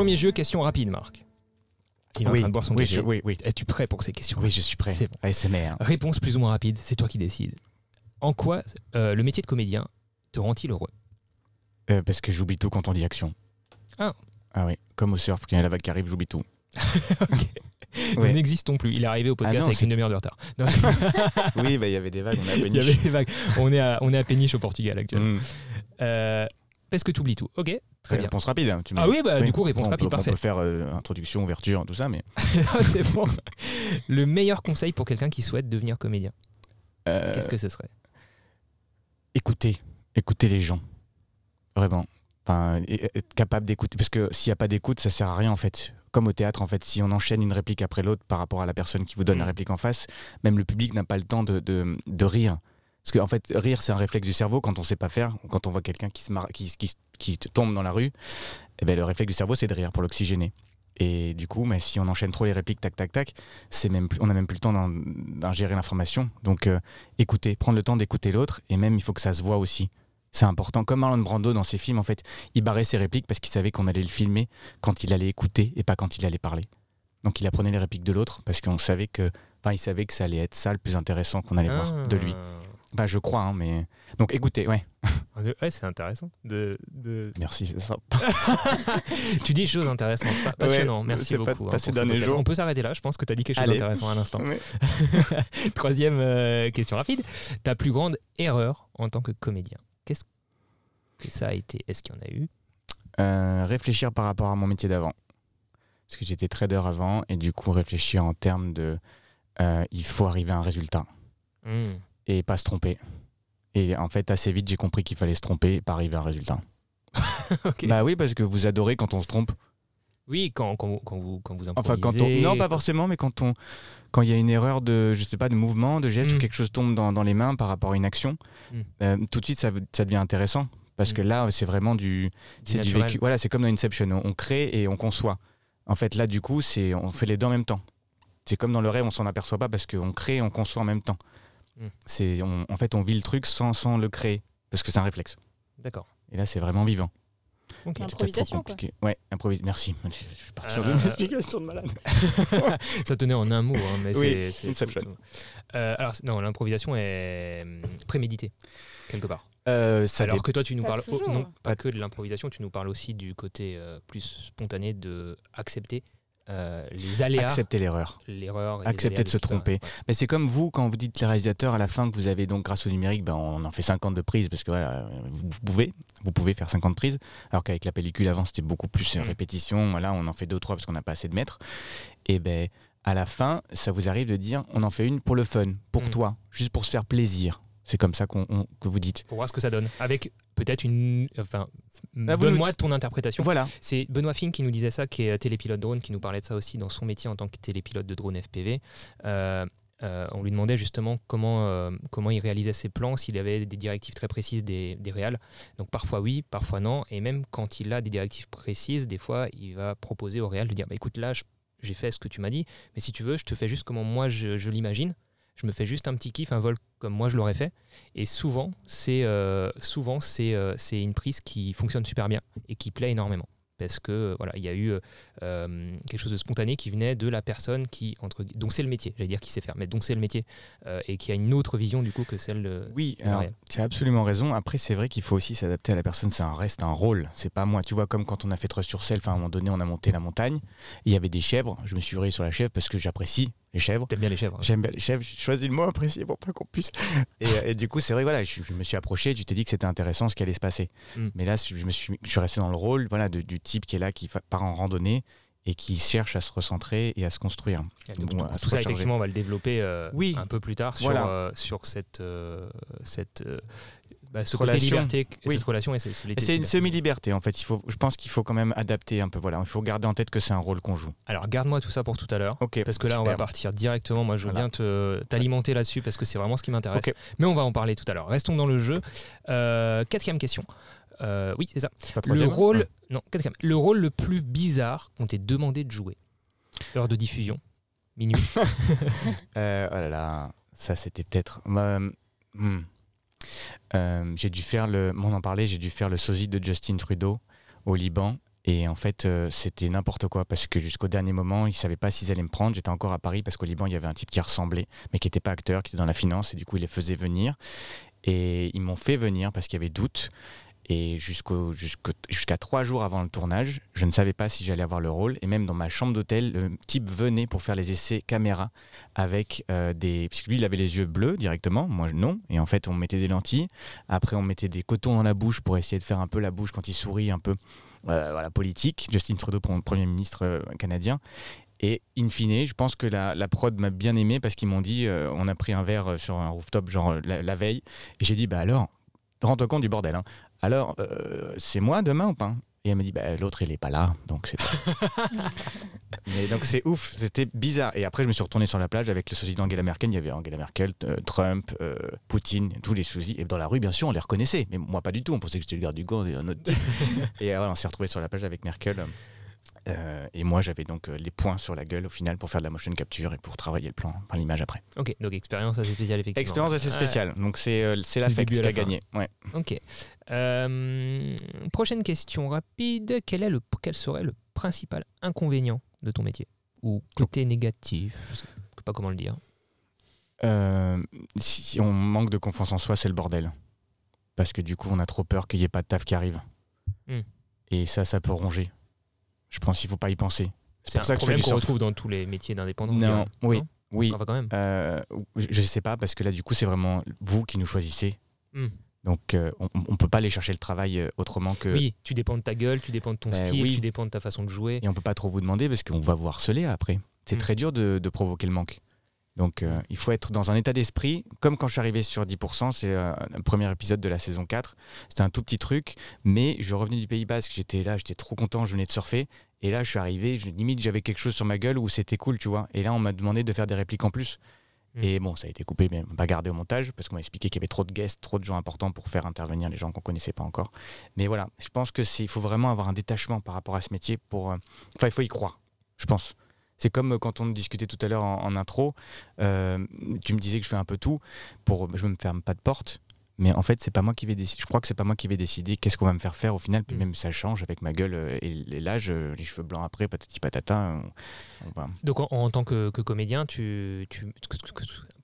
Premier jeu, question rapide, Marc. Il est en train de boire son oui, café. je- oui, oui. Es-tu prêt pour ces questions Oui, je suis prêt. C'est bon. ASMR. Réponse plus ou moins rapide, c'est toi qui décides. En quoi euh, le métier de comédien te rend-il heureux Euh, parce que j'oublie tout quand on dit action. Ah. Ah oui, comme au surf, quand il y a la vague qui arrive, j'oublie tout. Nous Ouais. n'existons plus. Il est arrivé au podcast Ah non, avec une demi-heure de retard. Non, oui, bah, il y avait des vagues, on a il y avait des vagues. On est à, on est à Péniche au Portugal actuellement. Mm. Euh, parce que tu oublies tout. Ok, très bien. Réponse rapide. hein, tu Ah oui, bah, du coup, réponse on rapide, peut, parfait. On peut faire euh, introduction, ouverture, tout ça, mais. c'est bon. Le meilleur conseil pour quelqu'un qui souhaite devenir comédien, euh, qu'est-ce que ce serait? Écoutez, écoutez les gens. Vraiment. Enfin, être capable d'écouter. Parce que s'il n'y a pas d'écoute, ça sert à rien en fait. Comme au théâtre, en fait, si on enchaîne une réplique après l'autre par rapport à la personne qui vous donne Mm. la réplique en face, même le public n'a pas le temps de, de, de rire. Parce qu'en fait, rire, c'est un réflexe du cerveau quand on sait pas faire. Quand on voit quelqu'un qui, qui, qui, qui tombe dans la rue, eh ben, le réflexe du cerveau, c'est de rire pour l'oxygéner. Et du coup, mais si on enchaîne trop les répliques, tac, tac, tac, même on n'a même plus le temps d'in- d'ingérer l'information. Donc, euh, écouter, prendre le temps d'écouter l'autre, et même il faut que ça se voit aussi. C'est important. Comme Marlon Brando dans ses films, en fait, il barrait ses répliques parce qu'il savait qu'on allait le filmer quand il allait écouter et pas quand il allait parler. Donc, il apprenait les répliques de l'autre parce qu'on savait que, enfin, il savait que ça allait être ça le plus intéressant qu'on allait voir de lui. Ah. Enfin, je crois, hein, mais donc écoutez, ouais. Ouais, c'est intéressant. De, de- Merci, c'est ça. tu dis des choses intéressantes. Pa- Passionnant. Ouais, Merci c'est pas beaucoup. hein, passé pour ce dernier podcast. jour. On peut s'arrêter là. Je pense que tu as dit quelque chose d'intéressant à l'instant. Ouais. Troisième euh, question rapide. Ta plus grande erreur en tant que comédien Qu'est-ce que ça a été? Est-ce qu'il y en a eu? Euh, réfléchir par rapport à mon métier d'avant. Parce que j'étais trader avant et du coup réfléchir en termes de euh, il faut arriver à un résultat Hmm. Et pas se tromper. Et en fait, assez vite, j'ai compris qu'il fallait se tromper et pas arriver à un résultat. Bah oui, parce que vous adorez quand on se trompe. Oui, quand, quand, vous, quand, vous, quand vous Enfin, quand on... Non, pas forcément, mais quand on quand il y a une erreur de, je sais pas, de mouvement, de geste, Mm. ou quelque chose tombe dans, dans les mains par rapport à une action, Mm. euh, tout de suite, ça, ça devient intéressant. Parce Mm. que là, c'est vraiment du, c'est du vécu. Voilà, c'est comme dans Inception, on, on crée et on conçoit. En fait, là, du coup, c'est on fait les deux en même temps. C'est comme dans le rêve, on s'en aperçoit pas parce qu'on crée et on conçoit en même temps. Mm. C'est, on- en fait, on vit le truc sans, sans le créer parce que c'est un réflexe. D'accord. Et là, c'est vraiment vivant. Ok. C'est peut-être trop Improvisation, quoi. compliqué. Ouais, improvis. Merci. Je suis parti sur Euh, une explication de malade. Ça tenait en un mot, hein, mais Oui, c'est-. Inception. Euh, alors, non, l'improvisation est hum, préméditée, quelque part. Euh, ça alors dé- que toi, tu nous Pas parles oh, non pas que de l'improvisation, tu nous parles aussi du côté euh, plus spontané de accepter euh, les aléas, accepter l'erreur. accepter de se tromper. ouais. Mais c'est comme vous, quand vous dites les réalisateurs à la fin que vous avez donc grâce au numérique, ben, on en fait 50 de prises parce que voilà, vous pouvez, vous pouvez faire 50 prises, alors qu'avec la pellicule avant c'était beaucoup plus Mm. répétition. Là, on en fait deux ou trois parce qu'on n'a pas assez de mètres. Et ben à la fin, ça vous arrive de dire, on en fait une pour le fun, pour Mm. toi, juste pour se faire plaisir. C'est comme ça qu'on, que vous dites. Pour voir ce que ça donne. Avec peut-être une. Enfin, Ah, vous donne-moi ton interprétation. Voilà. C'est Benoît Fink qui nous disait ça, qui est télépilote drone, qui nous parlait de ça aussi dans son métier en tant que télépilote de drone FPV. Euh, euh, on lui demandait justement comment, euh, comment il réalisait ses plans, s'il avait des directives très précises des, des réals. Donc parfois oui, parfois non. Et même quand il a des directives précises, des fois il va proposer au réal de dire bah, écoute, là j'ai fait ce que tu m'as dit, mais si tu veux, je te fais juste comment moi je, je l'imagine. Je me fais juste un petit kiff, un vol comme moi je l'aurais fait. Et souvent, c'est euh, souvent c'est euh, c'est une prise qui fonctionne super bien et qui plaît énormément. Parce que euh, voilà, il y a eu euh, quelque chose de spontané qui venait de la personne qui entre dont c'est le métier, j'allais dire qui sait faire, mais dont c'est le métier et qui a une autre vision du coup que celle de Oui, de alors, réel. tu as absolument raison. Après, c'est vrai qu'il faut aussi s'adapter à la personne. C'est un reste, un rôle. C'est pas moi. Tu vois, comme quand on a fait Trust sur Self, à un moment donné, on a monté la montagne. Il y avait des chèvres. Je me suis vrillé sur la chèvre parce que j'apprécie les chèvres. T'aimes bien les chèvres. hein. J'aime bien les chèvres. J'ai choisi le mot apprécié pour pas qu'on puisse. Et, euh, et du coup, c'est vrai, voilà, je, je me suis approché. Tu t'es dit que c'était intéressant ce qui allait se passer. Mm. Mais là, je me suis, je suis resté dans le rôle, voilà, de- du type qui est là, qui part en randonnée et qui cherche à se recentrer et à se construire. Donc, Bon, tout, ça, effectivement, on va le développer euh, Oui. un peu plus tard sur, Voilà. euh, sur cette, euh, cette, bah, ce Relation. côté liberté, Oui. cette relation et c'est une semi-liberté en fait. Il faut, je pense qu'il faut quand même adapter un peu. Voilà, il faut garder en tête que c'est un rôle qu'on joue. Alors, garde-moi tout ça pour tout à l'heure. Parce que là, on va partir directement. Moi, je veux Voilà. bien te- t'alimenter là-dessus parce que c'est vraiment ce qui m'intéresse. Mais on va en parler tout à l'heure. Restons dans le jeu. Euh, quatrième question. Euh, oui, c'est ça. Le rôle, Ouais. non, quatrième. Le rôle le plus bizarre qu'on t'ait demandé de jouer. Heure de diffusion. Minuit. Euh, oh là là, ça c'était peut-être. euh, hmm. Euh, j'ai dû faire le. On en. J'ai dû faire le sosie de Justin Trudeau au Liban Et en fait, euh, c'était n'importe quoi parce que jusqu'au dernier moment, ils ne savaient pas s'ils allaient me prendre. J'étais encore à Paris parce qu'au Liban, il y avait un type qui ressemblait, mais qui n'était pas acteur, qui était dans la finance. Et du coup, il les faisait venir. Et ils m'ont fait venir parce qu'il y avait doute. Et jusqu'à trois jours avant le tournage, je ne savais pas si j'allais avoir le rôle. Et même dans ma chambre d'hôtel, le type venait pour faire les essais caméra avec euh, des. Parce que lui, il avait les yeux bleus directement, moi non. Et en fait, on mettait des lentilles. Après, on mettait des cotons dans la bouche pour essayer de faire un peu la bouche quand il sourit, un peu euh, voilà, politique. Justin Trudeau, Premier ministre euh, canadien. Et in fine, je pense que la, prod m'a bien aimé parce qu'ils m'ont dit on a pris un verre sur un rooftop, genre la, la veille. Et j'ai dit bah alors, rends-toi compte du bordel. hein. Alors, euh, c'est moi demain ou pas? Et elle m'a dit bah, l'autre, il est pas là. Donc c'est. Mais donc c'est ouf, c'était bizarre. Et après, je me suis retourné sur la plage avec le sosie d'Angela Merkel. Il y avait Angela Merkel, euh, Trump, euh, Poutine, tous les sosies. Et dans la rue, bien sûr, on les reconnaissait. Mais moi, pas du tout. On pensait que j'étais le garde du corps et un autre type. et voilà, on s'est retrouvé sur la plage avec Merkel. Euh, et moi, j'avais donc euh, les points sur la gueule au final pour faire de la motion capture et pour travailler le plan, enfin, l'image après. Ok, donc expérience assez spéciale, effectivement. Expérience assez Ouais. spéciale. Donc c'est euh, c'est l'affect qui a gagné. Ouais. Ok. Euh, prochaine question rapide. Quel, est le, quel serait le principal inconvénient de ton métier? Ou côté négatif Je sais pas comment le dire. Si on manque de confiance en soi, c'est le bordel. Parce que du coup, on a trop peur qu'il n'y ait pas de taf qui arrive. Hmm. Et ça, ça peut ronger. Je pense qu'il faut pas y penser. C'est un ça problème qu'on retrouve dans tous les métiers d'indépendants. Non, oui, Non oui. Enfin, quand même. Euh, je ne sais pas, parce que là, du coup, c'est vraiment vous qui nous choisissez. Hmm. Donc, euh, on ne peut pas aller chercher le travail euh, autrement que. Oui, tu dépends de ta gueule, tu dépends de ton Ben style, oui. tu dépends de ta façon de jouer. Et on peut pas trop vous demander parce qu'on va vous harceler après. C'est Mm. très dur de, de provoquer le manque. Donc euh, il faut être dans un état d'esprit, comme quand je suis arrivé sur 10%, c'est euh, le premier épisode de la saison 4. C'était un tout petit truc, mais je revenais du Pays Basque, j'étais là, j'étais trop content, je venais de surfer. Et là, je suis arrivé, je- limite j'avais quelque chose sur ma gueule où c'était cool, tu vois. Et là, on m'a demandé de faire des répliques en plus. Mm. Et bon, ça a été coupé, mais pas gardé au montage, parce qu'on m'a expliqué qu'il y avait trop de guests, trop de gens importants pour faire intervenir les gens qu'on connaissait pas encore. Mais voilà, je pense que il faut vraiment avoir un détachement par rapport à ce métier pour. euh, Enfin, il faut y croire, je pense. C'est comme euh, quand on discutait tout à l'heure en, intro, euh, tu me disais que je fais un peu tout pour je me ferme pas de porte. Mais en fait, c'est pas moi qui vais décider. Je crois que c'est pas moi qui vais décider qu'est-ce qu'on va me faire faire au final. Puis Mm. même ça change avec ma gueule euh, et, et l'âge, les cheveux blancs après, patati patata. on- on va- Donc en, en tant que, que comédien, tu, tu-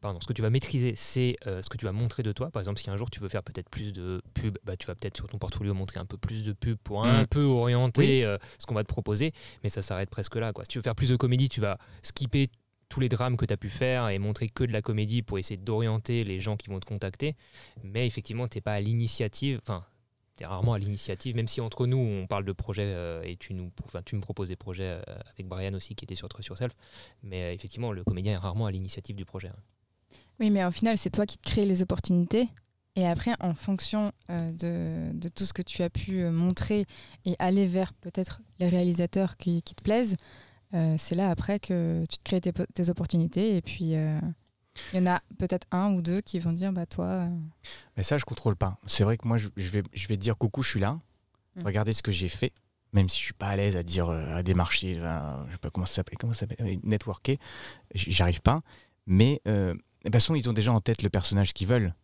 pardon, ce que tu vas maîtriser, c'est euh, ce que tu vas montrer de toi. Par exemple, si un jour tu veux faire peut-être plus de pub, bah, tu vas peut-être sur ton portfolio montrer un peu plus de pub pour un Mm. peu orienter Oui. euh, ce qu'on va te proposer. Mais ça s'arrête presque là. Quoi. Si tu veux faire plus de comédie, tu vas skipper tous les drames que tu as pu faire et montrer que de la comédie pour essayer d'orienter les gens qui vont te contacter. Mais effectivement, tu n'es pas à l'initiative. Enfin, tu es rarement à l'initiative, même si entre nous, on parle de projets euh, et tu, nous, tu me proposes des projets euh, avec Brian aussi qui était sur Trust Yourself. Mais euh, effectivement, le comédien est rarement à l'initiative du projet. hein. Oui, mais au final, c'est toi qui te crées les opportunités. Et après, en fonction de, tout ce que tu as pu montrer et aller vers peut-être les réalisateurs qui, te plaisent, c'est là après que tu te crées tes, po- tes opportunités. Et puis, euh, il y en a peut-être un ou deux qui vont dire bah, Toi, euh, Mais ça, je contrôle pas. C'est vrai que moi, je, je vais, je vais dire coucou, je suis là. Mm. Regardez ce que j'ai fait. Même si je suis pas à l'aise à dire, euh, à démarcher, euh, je sais pas comment ça s'appelle, comment ça s'appelle, euh, networker, j'arrive pas. Mais euh, de toute façon, ils ont déjà en tête le personnage qu'ils veulent.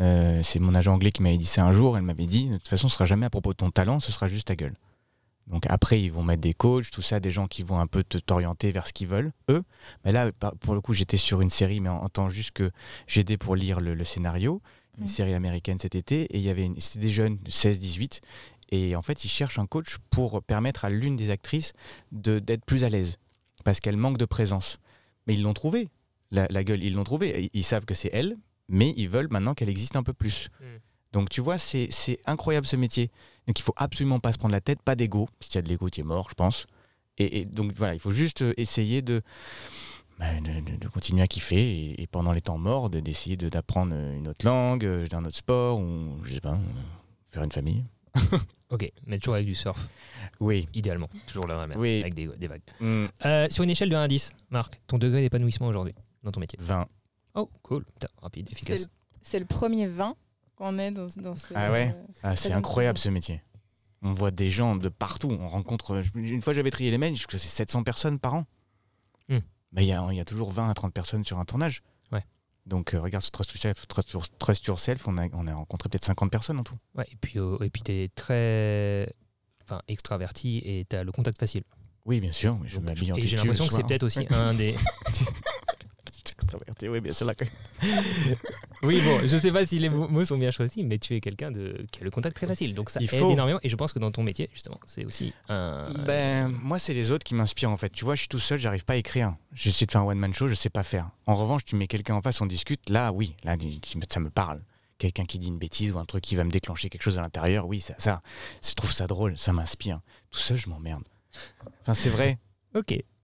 Euh, c'est mon agent anglais qui m'avait dit ça un jour. Elle m'avait dit, de toute façon, ce sera jamais à propos de ton talent, ce sera juste ta gueule. Donc après, ils vont mettre des coachs, tout ça, des gens qui vont un peu te- t'orienter vers ce qu'ils veulent, eux. Mais là, pour le coup, j'étais sur une série, mais en, en tant juste que j'aidais pour lire le, le scénario, une série américaine cet été, et il y avait une- c'était des jeunes, 16-18, et en fait, ils cherchent un coach pour permettre à l'une des actrices de- d'être plus à l'aise, parce qu'elle manque de présence. Mais ils l'ont trouvé, la, la gueule, ils l'ont trouvé. Ils, ils savent que c'est elle, mais ils veulent maintenant qu'elle existe un peu plus. Mm. Donc tu vois, c'est c'est incroyable ce métier. Donc il faut absolument pas se prendre la tête, pas d'ego. Si tu as de l'ego, tu es mort, je pense. Et, et donc voilà, il faut juste euh, essayer de, bah, de, de- de continuer à kiffer et, et pendant les temps morts, de- d'essayer de- d'apprendre une autre langue, euh, un autre sport, ou je sais pas, euh, faire une famille. Ok, mais toujours avec du surf, Oui. idéalement. Toujours la mer, Oui. avec des, des vagues. Mm, Euh, sur une échelle de 1 à 10, Marc, ton degré d'épanouissement aujourd'hui dans ton métier 20. Oh, cool. Rapide, c'est efficace. le, c'est le premier 20 qu'on est dans, dans ce. Ah ouais euh, Ah, c'est incroyable ce métier. On voit des gens de partout. On rencontre. Une fois, j'avais trié les mails, je que c'est 700 personnes par an. Hmm. Bah, Il y, a, il y a toujours 20 à 30 personnes sur un tournage. Ouais. Donc, euh, regarde sur Trust Yourself, Trust, Your- Trust Yourself, on a, on a rencontré peut-être 50 personnes en tout. Ouais, et puis, euh, et puis tu es très, enfin, extraverti et tu as le contact facile. Oui, bien sûr, mais je Donc, m'habille en et j'ai l'impression que c'est peut-être aussi un des. extraverti, oui, bien sûr. là, quand- Oui, bon, je sais pas si les mots sont bien choisis, mais tu es quelqu'un de... qui a le contact très facile. Donc ça Il aide faut. énormément. Et je pense que dans ton métier, justement, c'est aussi un. Ben, moi, c'est les autres qui m'inspirent en fait. Tu vois, je suis tout seul, j'arrive pas à écrire. J'essaie de faire un one-man show, je sais pas faire. En revanche, tu mets quelqu'un en face, on discute, là, oui, là, ça me parle. Quelqu'un qui dit une bêtise ou un truc qui va me déclencher quelque chose à l'intérieur, oui, ça, ça, je trouve ça drôle, ça m'inspire. Tout seul, je m'emmerde. Enfin, c'est vrai. Ok.